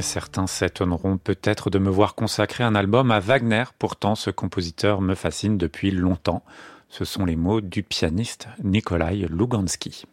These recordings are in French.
Certains s'étonneront peut-être de me voir consacrer un album à Wagner, pourtant ce compositeur me fascine depuis longtemps. Ce sont les mots du pianiste Nikolai Lugansky.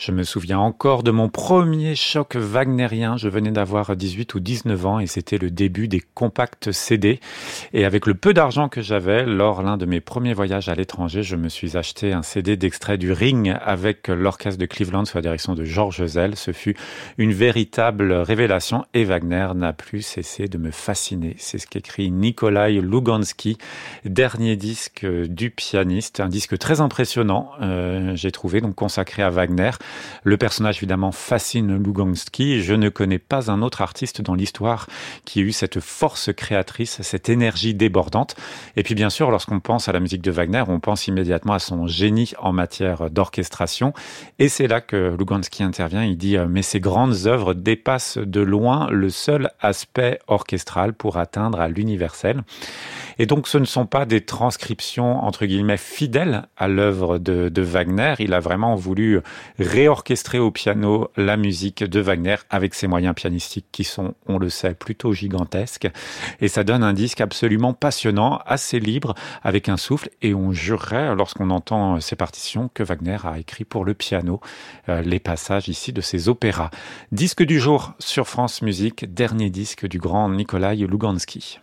Je me souviens encore de mon premier choc wagnérien. Je venais d'avoir 18 ou 19 ans et c'était le début des compacts CD. Et avec le peu d'argent que j'avais, lors l'un de mes premiers voyages à l'étranger, je me suis acheté un CD d'extrait du Ring avec l'orchestre de Cleveland sous la direction de Georges Zell. Ce fut une véritable révélation et Wagner n'a plus cessé de me fasciner. C'est ce qu'écrit Nikolai Lugansky, dernier disque du pianiste, un disque très impressionnant, euh, j'ai trouvé, donc consacré à Wagner. Le personnage évidemment fascine Lugansky. Je ne connais pas un autre artiste dans l'histoire qui ait eu cette force créatrice, cette énergie débordante. Et puis bien sûr, lorsqu'on pense à la musique de Wagner, on pense immédiatement à son génie en matière d'orchestration. Et c'est là que Lugansky intervient. Il dit, euh, mais ces grandes œuvres dépassent de loin le seul aspect orchestral pour atteindre à l'universel. Et donc, ce ne sont pas des transcriptions, entre guillemets, fidèles à l'œuvre de, de, Wagner. Il a vraiment voulu réorchestrer au piano la musique de Wagner avec ses moyens pianistiques qui sont, on le sait, plutôt gigantesques. Et ça donne un disque absolument passionnant, assez libre, avec un souffle. Et on jurerait, lorsqu'on entend ces partitions, que Wagner a écrit pour le piano euh, les passages ici de ses opéras. Disque du jour sur France Musique, dernier disque du grand Nikolai Lugansky.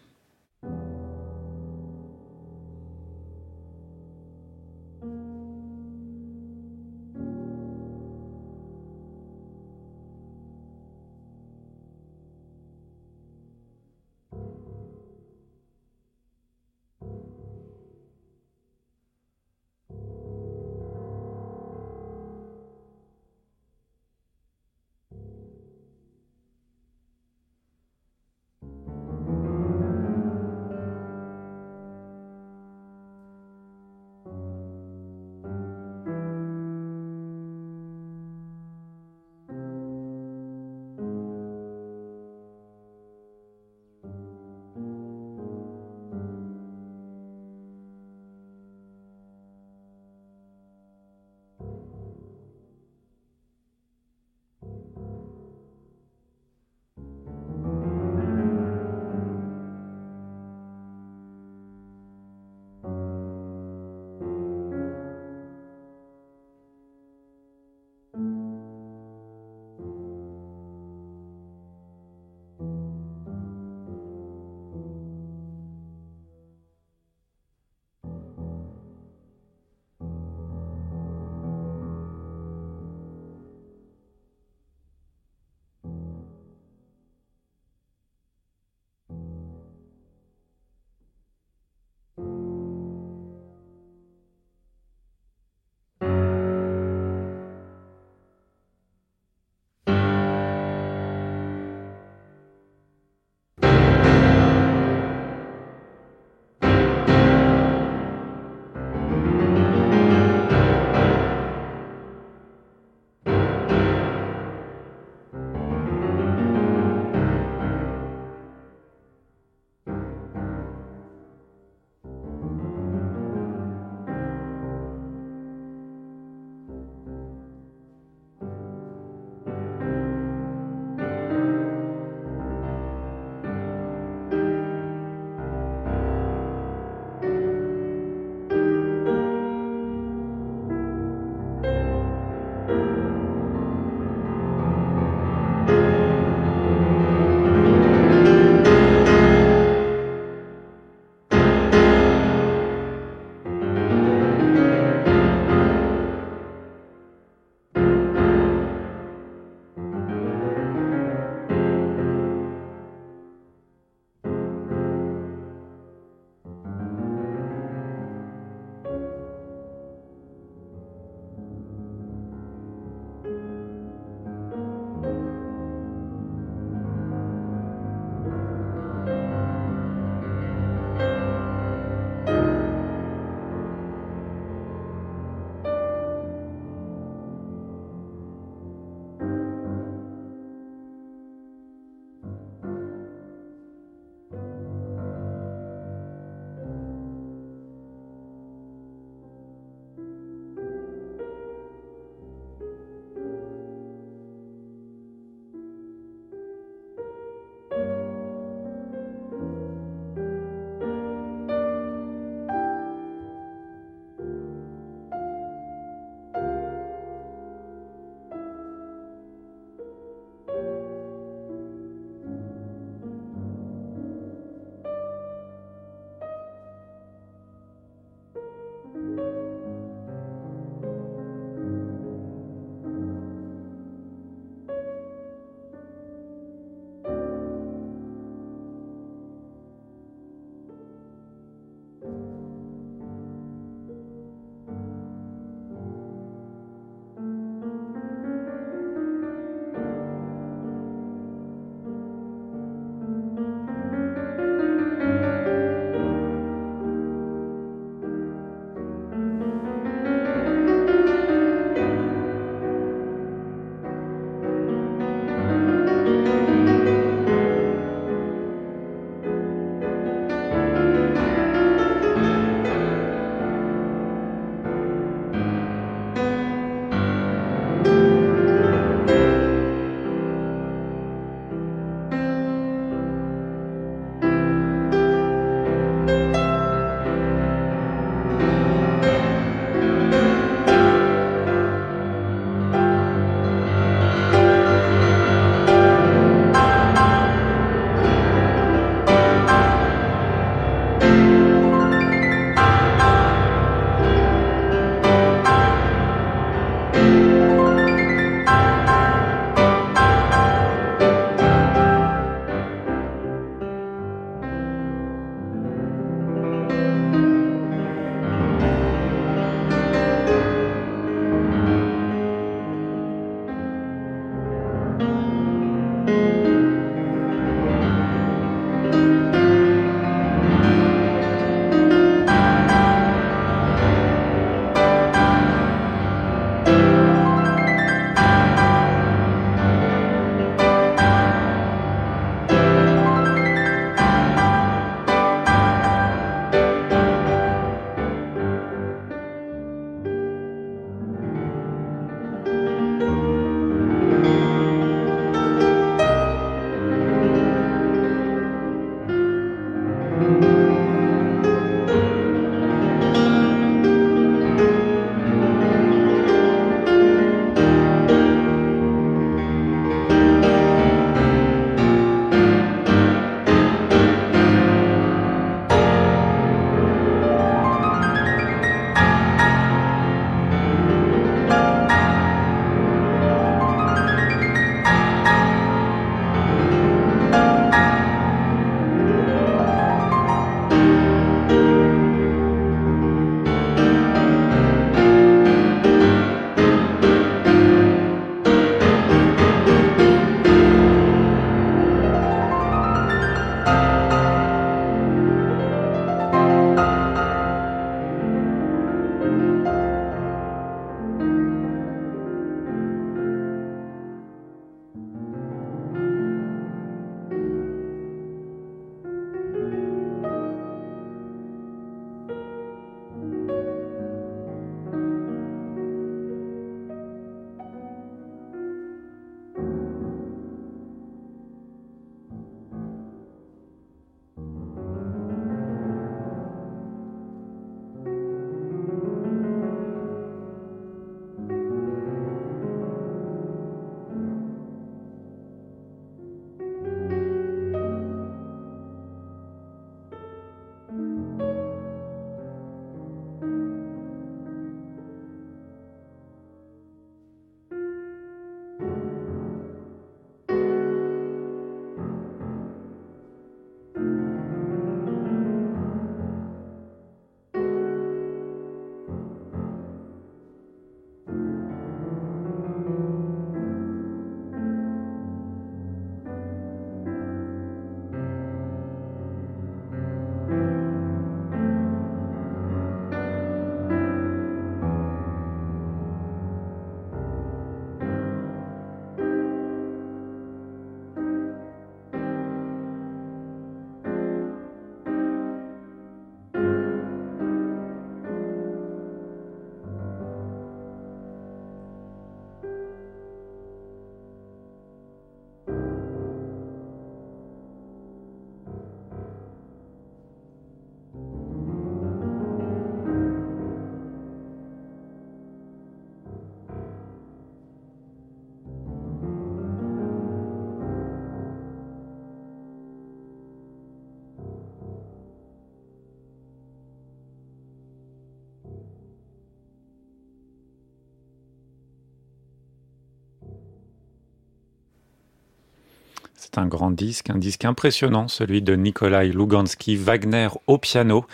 Un grand disque, un disque impressionnant, celui de Nikolai Lugansky, Wagner au piano.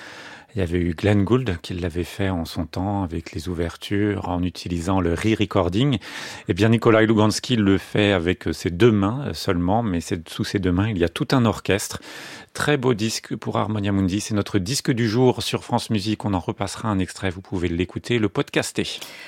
Il y avait eu Glenn Gould qui l'avait fait en son temps avec les ouvertures en utilisant le re-recording. Eh bien, Nikolai Lugansky le fait avec ses deux mains seulement, mais sous ses deux mains, il y a tout un orchestre. Très beau disque pour Harmonia Mundi. C'est notre disque du jour sur France Musique. On en repassera un extrait. Vous pouvez l'écouter, le podcaster.